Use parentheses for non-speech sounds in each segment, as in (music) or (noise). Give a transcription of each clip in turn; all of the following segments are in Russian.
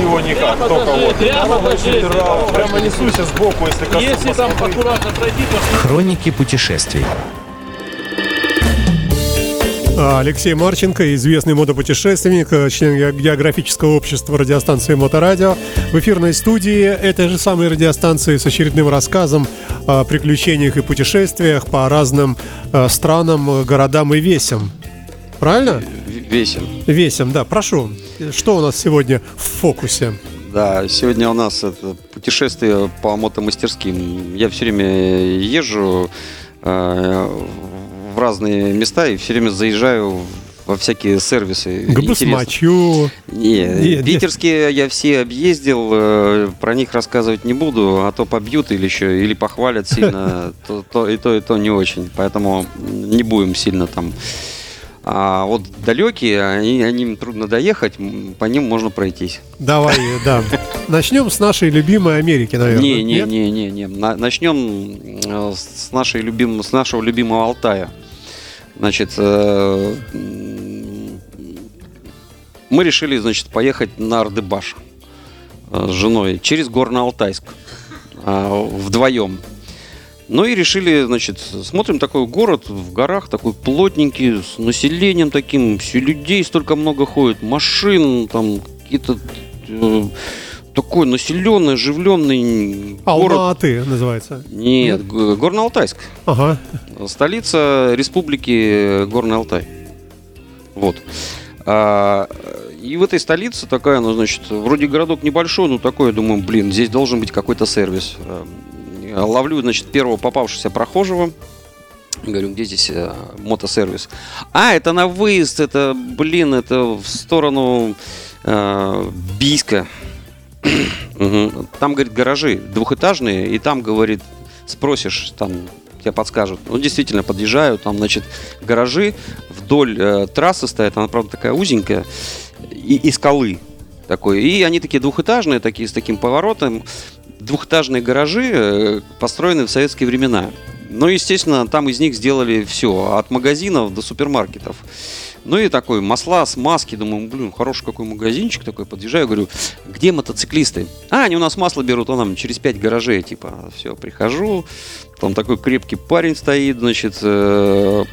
его никак, Прямо только даже, вот. прямо Прямо прямо Прямо несусь сбоку, если коснусь. Если там аккуратно пройти, то Хроники путешествий. А, Алексей Марченко, известный мотопутешественник, э, член ге- географического общества радиостанции Моторадио. В эфирной студии этой же самой радиостанции с очередным рассказом о приключениях и путешествиях по разным э, странам, городам и весям. Правильно? Весим. Весям, да. Прошу, что у нас сегодня в фокусе? Да, сегодня у нас это путешествие по мотомастерским. Я все время езжу э, в разные места и все время заезжаю во всякие сервисы. Не, Не, не. питерские я все объездил, э, про них рассказывать не буду, а то побьют или еще, или похвалят сильно, (laughs) то, то и то, и то не очень. Поэтому не будем сильно там. А вот далекие, они, они им трудно доехать, по ним можно пройтись. Давай, да. Начнем с нашей любимой Америки, наверное. Не, не, Нет? не, не, не. На- Начнем э, с нашей любим, с нашего любимого Алтая. Значит, э, мы решили, значит, поехать на Ардыбаш э, с женой через Горно-Алтайск э, вдвоем. Ну и решили, значит, смотрим такой город в горах, такой плотненький, с населением таким, все людей столько много ходит, машин, там какие-то э, такой населенный, оживленный город. Алма-Аты называется. Нет, Г- Горно-Алтайск. Ага. Столица республики Горный Алтай. Вот. А, и в этой столице такая, ну, значит, вроде городок небольшой, но такой, я думаю, блин, здесь должен быть какой-то сервис. А, Ловлю, значит, первого попавшегося прохожего. Говорю, где здесь э, мотосервис? А, это на выезд, это, блин, это в сторону э, Бийска. (clears throat) Там, говорит, гаражи двухэтажные, и там, говорит, спросишь, там тебе подскажут. Ну, действительно, подъезжаю, там, значит, гаражи вдоль э, трассы стоят, она, правда, такая узенькая, и, и скалы такой. И они такие двухэтажные, такие с таким поворотом. Двухэтажные гаражи э, построены в советские времена. Ну, естественно, там из них сделали все, от магазинов до супермаркетов. Ну и такой масла, смазки, думаю, блин, хороший какой магазинчик такой, подъезжаю, говорю, где мотоциклисты? А, они у нас масло берут, он нам через пять гаражей, типа, все, прихожу, там такой крепкий парень стоит, значит, э,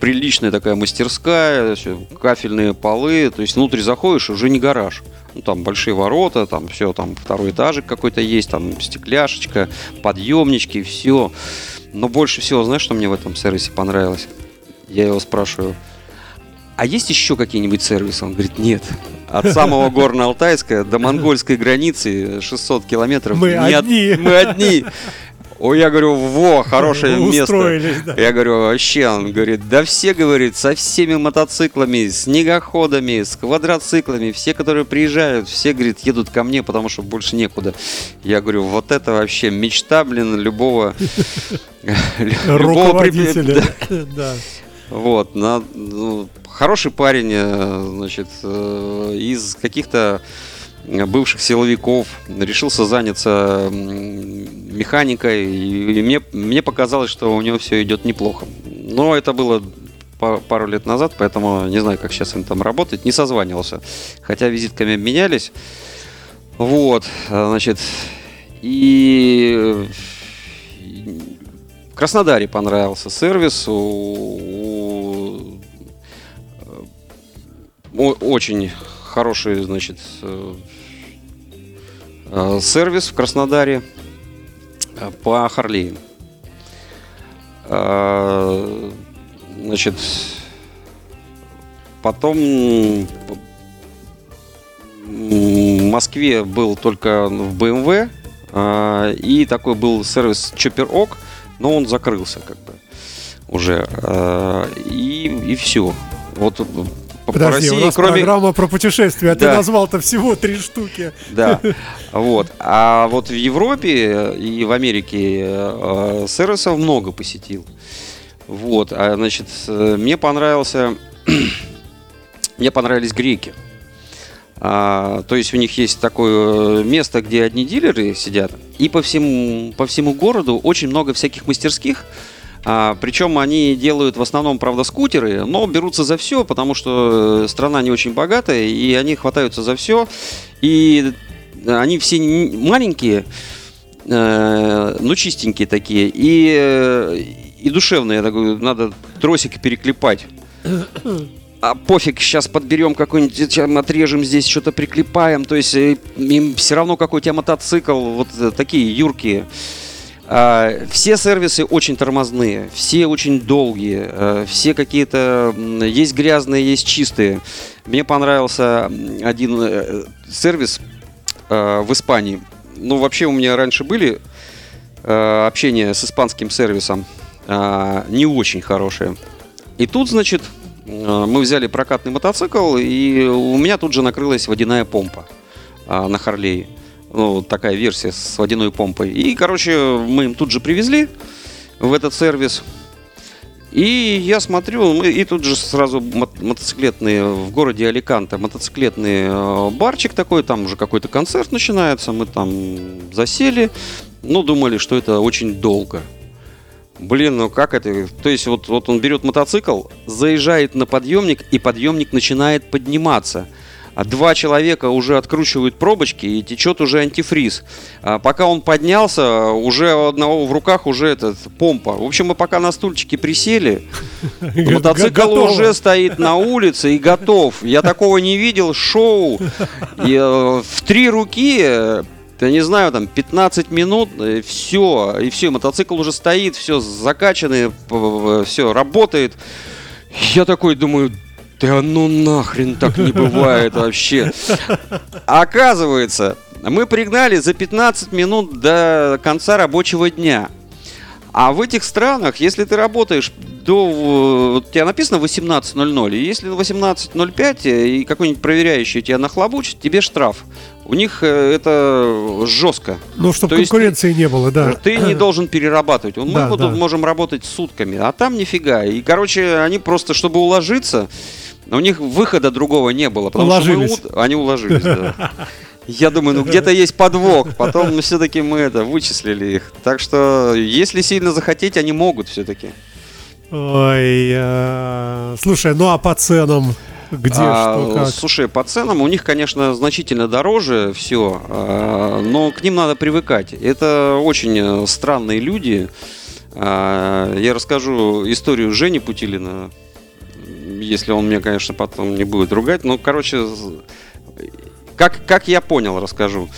приличная такая мастерская, кафельные полы, то есть внутрь заходишь, уже не гараж. Ну, там большие ворота, там все, там второй этажик какой-то есть, там стекляшечка, подъемнички, все. Но больше всего, знаешь, что мне в этом сервисе понравилось? Я его спрашиваю, а есть еще какие-нибудь сервисы? Он говорит, нет. От самого (laughs) Горно-Алтайска до монгольской границы 600 километров. Мы не от- одни. Мы одни. Ой, я говорю, во, хорошее место. Да. Я говорю, вообще, он говорит, да все, говорит, со всеми мотоциклами, снегоходами, с квадроциклами, все, которые приезжают, все, говорит, едут ко мне, потому что больше некуда. Я говорю, вот это вообще мечта, блин, любого... (laughs) Руководителя. (laughs) Да. Вот, на- ну, хороший парень, э, значит, э, из каких-то бывших силовиков решился заняться механикой, и, мне, мне показалось, что у него все идет неплохо. Но это было па- пару лет назад, поэтому не знаю, как сейчас он там работает, не созванивался. Хотя визитками обменялись. Вот, э, значит, и в Краснодаре понравился сервис. У, о- очень хороший, значит, э, э, сервис в Краснодаре э, по Харлеям. Э, Значит, потом в Москве был только в BMW, и такой был сервис Chopper Ок, но он закрылся как бы уже. И, и все. Вот по, Подожди, у России, нас кроме... программа про путешествия, а ты Да. назвал-то всего три штуки. Да, (laughs) вот. А вот в Европе и в Америке э, сервисов много посетил. Вот, а значит, э, мне понравился, (clears throat) мне понравились греки. А, то есть у них есть такое э, место, где одни дилеры сидят, и по всему, по всему городу очень много всяких мастерских, А, причем они делают в основном, правда, скутеры, но берутся за все, потому что э, страна не очень богатая, и они хватаются за все. И они все маленькие, э, ну чистенькие такие, и, э, и душевные. Такой, надо тросик переклепать. А пофиг, сейчас подберем какой-нибудь, сейчас отрежем здесь, что-то приклепаем. То есть э, им все равно какой у тебя мотоцикл, вот э, такие юркие. А, Все сервисы очень тормозные, все очень долгие, э, все какие-то есть грязные, есть чистые. Мне понравился один э, сервис э, в Испании. Ну, вообще у меня раньше были общения с испанским сервисом не очень хорошие. И тут, значит, мы взяли прокатный мотоцикл, и у меня тут же накрылась водяная помпа а, на Харлее. Ну, такая версия с водяной помпой. И, короче, мы им тут же привезли в этот сервис. И я смотрю, и тут же сразу мо- мотоциклетные в городе Аликанте, мотоциклетный э, барчик такой, там уже какой-то концерт начинается, мы там засели, ну, думали, что это очень долго. Блин, ну как это? То есть вот, вот он берет мотоцикл, заезжает на подъемник, и подъемник начинает подниматься. А два человека уже откручивают пробочки, и течет уже антифриз. А пока он поднялся, уже у одного в руках уже этот помпа. В общем, мы пока на стульчике присели, (laughs) мотоцикл уже стоит на улице и готов. Я такого не видел. Шоу. И, э, в три руки, я не знаю, там 15 минут, все. И все, мотоцикл уже стоит, все закачанный, все работает. Я такой думаю, да ну нахрен так не бывает вообще. Оказывается, мы пригнали за 15 минут до конца рабочего дня. А в этих странах, если ты работаешь до... вот У тебя написано 18.00, и если на 18.05 э, и какой-нибудь проверяющий тебя нахлобучит, тебе штраф. У них э, это жестко. Ну, чтобы То есть конкуренции не было, да. Ты не (clears throat) должен перерабатывать. Мы Да, вот да. можем работать сутками, а там нифига. И, короче, они просто, чтобы уложиться, у них выхода другого не было. Потому что мы Уложились. Они уложились, да. (laughs) Я думаю, ну где-то есть подвох. Потом все-таки мы это вычислили их. Так что, если сильно захотеть, они могут все-таки. Ой, э, слушай, ну а по ценам где, что, как? Слушай, по ценам у них, конечно, значительно дороже все, но к ним надо привыкать. Это очень э, странные люди. А, Я расскажу историю Жени Путилина, если он меня, конечно, потом не будет ругать. Ну, короче, как, как я понял, расскажу.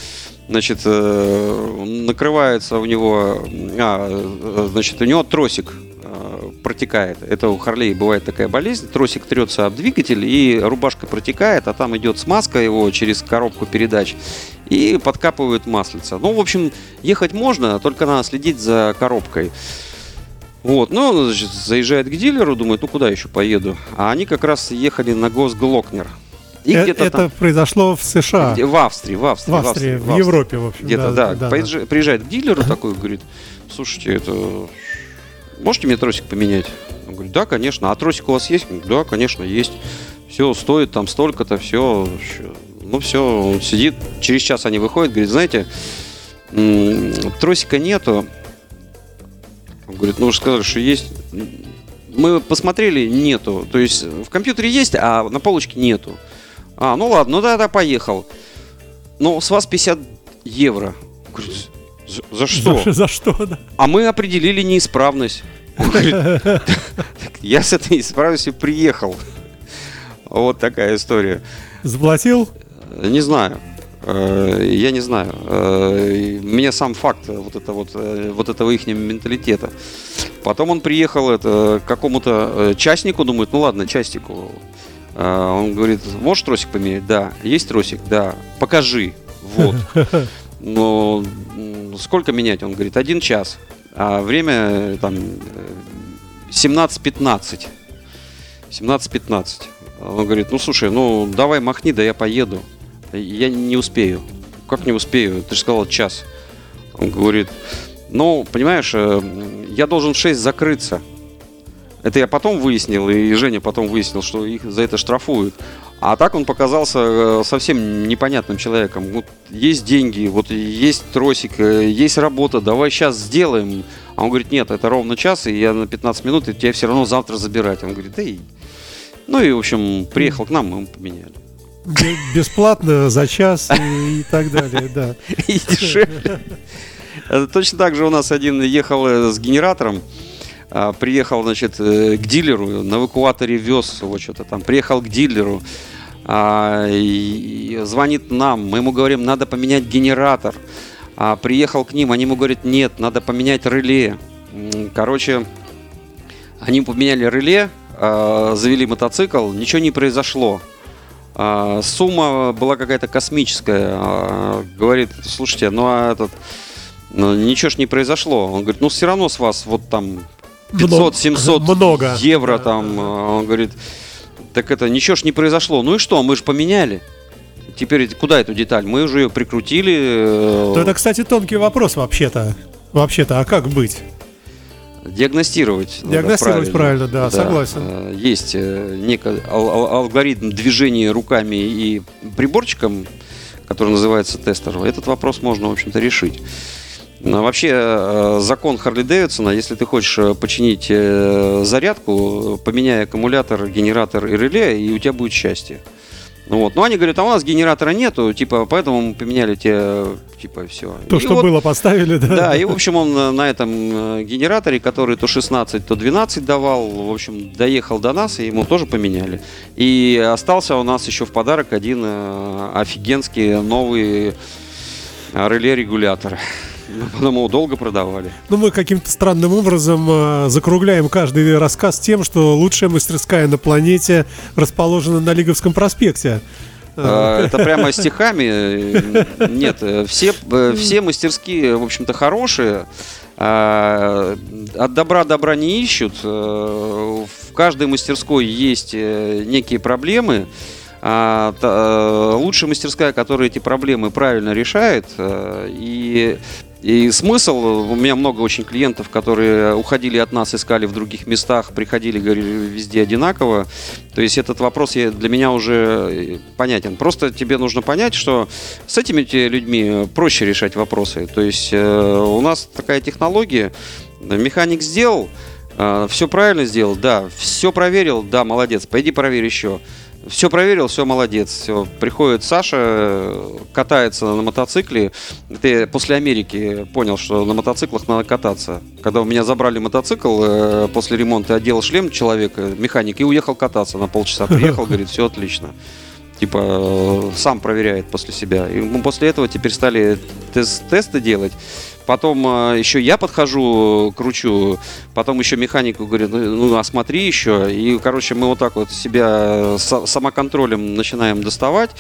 Значит, э, накрывается у него, а, значит, у него тросик э, протекает. Это у Харлей бывает такая болезнь. Тросик трется об двигатель, и рубашка протекает, а там идет смазка его через коробку передач и подкапывает маслица. Ну, в общем, ехать можно, только надо следить за коробкой. Вот, ну, значит, заезжает к дилеру, думает, ну куда еще поеду? А они как раз ехали на Госглокнер. И Э, где-то Это там... произошло в США, Где- в Австрии, в Австрии. в Австрии, в Европе, в общем. Где-то, да. Поезж- Приезжает к дилеру такой, говорит, слушайте, это... Можете мне тросик поменять? Он говорит, да, конечно. А тросик у вас есть? Говорит, да, конечно, есть. Все, стоит там столько-то, все. Ну, все, он сидит. Через час они выходят, говорит, знаете, тросика нету. Говорит, ну, вы же сказали, что есть. Мы посмотрели, нету. То есть в компьютере есть, а на полочке нету. А, ну ладно, ну да, да, поехал. Ну, с вас 50 евро. Говорит, за, за что? За, за что, да? А мы определили неисправность. Он говорит, «Так Я с этой неисправностью приехал. Вот такая история. Заплатил? Не знаю. Э, Я не знаю. Э, Мне сам факт вот, это вот, э, вот этого их менталитета. Потом он приехал это, к какому-то э, частнику, думает, ну ладно, частнику. Э, Он говорит, можешь тросик поменять? Да. Есть тросик? Да. Покажи. Вот. (laughs) Ну, м, сколько менять? Он говорит, один час. А время э, там э, 17.15. 17.15. Он говорит, ну слушай, ну давай махни, да я поеду. Я не успею. Как не успею? Ты же сказал час. Он говорит, ну, понимаешь, э, я должен в 6 закрыться. Это я потом выяснил, и Женя потом выяснил, что их за это штрафуют. А так он показался э, совсем непонятным человеком. Вот есть деньги, вот есть тросик, э, есть работа, давай сейчас сделаем. А он говорит, нет, это ровно час, и я на 15 минут, и тебя все равно завтра забирать. Он говорит, да и... Ну и, в общем, приехал к нам, мы ему поменяли. Бе- Бесплатно за час и, так далее, да. И дешевле. Э, Точно так же у нас один ехал э, с генератором, а, приехал, значит, э, к дилеру, на эвакуаторе вез его что-то там, приехал к дилеру, а, звонит нам, мы ему говорим, надо поменять генератор. А, приехал к ним, они ему говорят, нет, надо поменять реле. Короче, они поменяли реле, а, завели мотоцикл, ничего не произошло. А, Сумма была какая-то космическая. А, Говорит, слушайте, ну а этот, ну, ничего ж не произошло. Он говорит, ну все равно с вас вот там 500-700 Много. евро там. А Он говорит, так это ничего ж не произошло. Ну и что, мы же поменяли. Теперь куда эту деталь? Мы уже ее прикрутили. э, То это, кстати, тонкий вопрос вообще-то. Вообще-то, а как быть? Диагностировать. надо Диагностировать правильно, да, согласен. Э, Есть э, некий ал- ал- алгоритм движения руками и приборчиком, который называется тестер. Этот вопрос можно, в общем-то, решить. Но вообще, э, закон Харли Дэвидсона, если ты хочешь починить зарядку, поменяй аккумулятор, генератор и реле, и у тебя будет счастье. Ну вот. Но они говорят, а у нас генератора нету, типа, поэтому мы поменяли тебе, типа, все. То, что было, поставили, да? Да, и, в общем, он на этом э, генераторе, который то 16, то 12 давал, в общем, доехал до нас, и ему тоже поменяли. И остался у нас еще в подарок один э, офигенский новый э, реле-регулятор. Потом его долго продавали. Ну, мы каким-то странным образом э, закругляем каждый рассказ тем, что лучшая мастерская на планете расположена на Лиговском проспекте. Э, Это прямо стихами. э, Нет, э, все, все мастерские, в общем-то, хорошие. А, От добра добра не ищут. В каждой мастерской есть некие проблемы. А, та- Лучшая мастерская, которая эти проблемы правильно решает. И и смысл, у меня много очень клиентов, которые уходили от нас, искали в других местах, приходили, говорили, везде одинаково. То есть этот вопрос для меня уже э, понятен. Просто тебе нужно понять, что с этими людьми проще решать вопросы. То есть э, у нас такая технология, механик сделал, все правильно сделал, да, все проверил, да, молодец, пойди проверь еще. Все проверил, все молодец. Все. Приходит Саша, катается на мотоцикле. Ты после Америки понял, что на мотоциклах надо кататься. Когда у меня забрали мотоцикл э, после ремонта, одел шлем человека, механик, и уехал кататься на полчаса. Приехал, говорит, все отлично. Типа э, сам проверяет после себя. И мы после этого теперь стали тест- тесты делать. Потом э, еще я подхожу, кручу, потом еще механику говорю, ну, ну осмотри еще. И, короче, мы вот так вот себя с- самоконтролем начинаем доставать,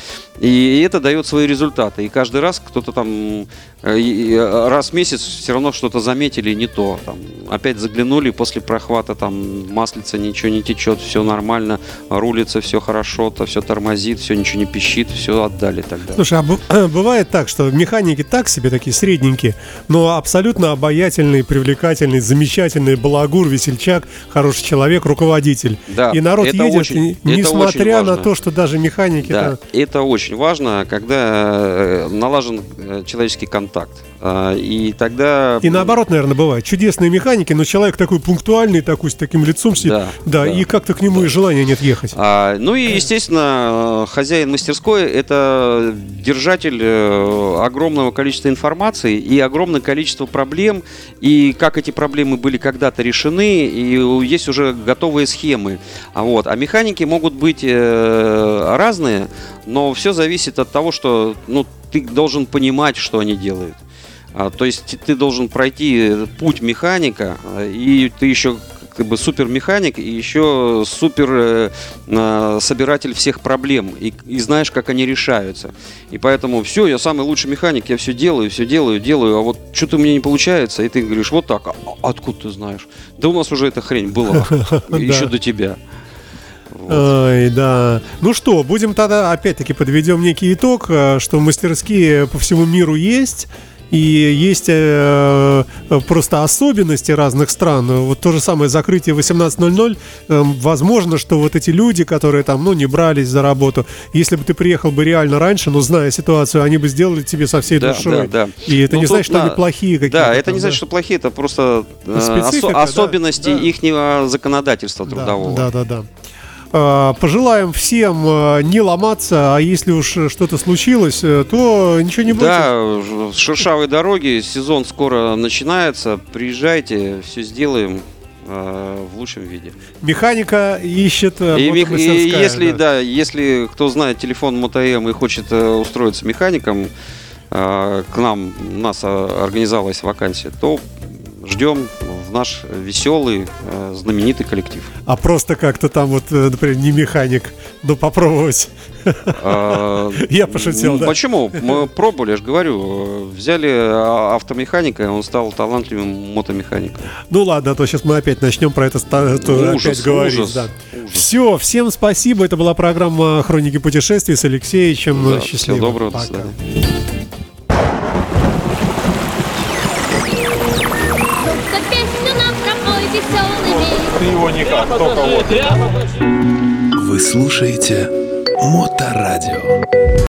и это дает свои результаты. И каждый раз кто-то там э, раз в месяц все равно что-то заметили не то. Там, опять заглянули после прохвата, там маслица ничего не течет, все нормально, рулится все хорошо, то все тормозит, все ничего не пищит, все отдали тогда. Слушай, а (clears throat) бывает так, что механики так себе, такие средненькие, но абсолютно обаятельный, привлекательный, замечательный балагур, весельчак, хороший человек, руководитель. Да, И народ это едет, очень- и- это несмотря очень на то, что даже механики... Да, это- это очень важно, когда э, налажен э, человеческий контакт. А, И тогда... И наоборот, наверное, бывает. Чудесные механики, но человек такой пунктуальный, такой с таким лицом сидит. Да, Да, да. и как-то к нему и желания нет ехать. А, ну и, естественно, хозяин мастерской – это держатель э, огромного количества информации и огромное количество проблем, и как эти проблемы были когда-то решены, и есть уже готовые схемы. А, вот. а механики могут быть э, разные, но все зависит от того, что ну, ты должен понимать, что они делают. А, то есть ты должен пройти путь механика, а, и ты еще как бы супер механик и еще супер э, э, собиратель всех проблем и, и знаешь, как они решаются. И поэтому все, я самый лучший механик, я все делаю, все делаю, делаю, а вот что-то у меня не получается, и ты говоришь, вот так, а откуда ты знаешь? Да у нас уже эта хрень была, (laughs) еще до тебя. Вот. Ай, да. Ну что, будем тогда опять-таки подведем некий итог, э, что мастерские по всему миру есть. И есть э, э, просто особенности разных стран. Вот то же самое закрытие 18.00. э, Возможно, что вот эти люди, которые там, ну, не брались за работу, если бы ты приехал бы реально раньше, но зная ситуацию, они бы сделали тебе со всей Да, душой. да, да. И это Ну, не тут, значит, что да. они плохие какие-то. Да, это там, не значит, что плохие, это просто э, осо- да, особенности да. ихнего законодательства Да, трудового. Да, да, да. А, Пожелаем всем э, не ломаться, а если уж что-то случилось, э, то ничего не будет. Да, шершавые дороги, сезон скоро начинается. Приезжайте, все сделаем э, в лучшем виде. Механика ищет э, И, мех- и если, да. если кто знает телефон МоtoМ и хочет э, устроиться механиком, э, к нам, у нас э, организовалась вакансия, то ждем наш веселый, э, знаменитый коллектив. А просто как-то там вот, э, например, не механик, но попробовать. Э, (laughs) Я пошутил, ну, да. Почему? Мы пробовали, я же говорю. э, Взяли а, автомеханика, и он стал талантливым мотомехаником. Ну ладно, а то сейчас мы опять начнем про это опять говорить. Все, всем спасибо. Это была программа «Хроники путешествий» с Алексеем. Да, Счастливо. всего доброго, до свидания. Его никак, только вот. Вы слушаете Моторадио.